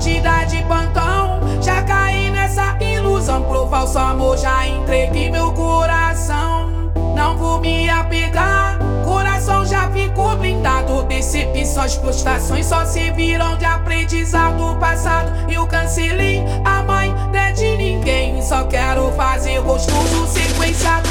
te de pantão. Já caí nessa ilusão pro falso amor, já entreguei meu coração. Não vou me apegar, coração já ficou blindado. Decepções, frustrações só se viram de aprendizado passado. e o cancelei a mãe, não é de ninguém. Só quero fazer gostoso, sequenciado.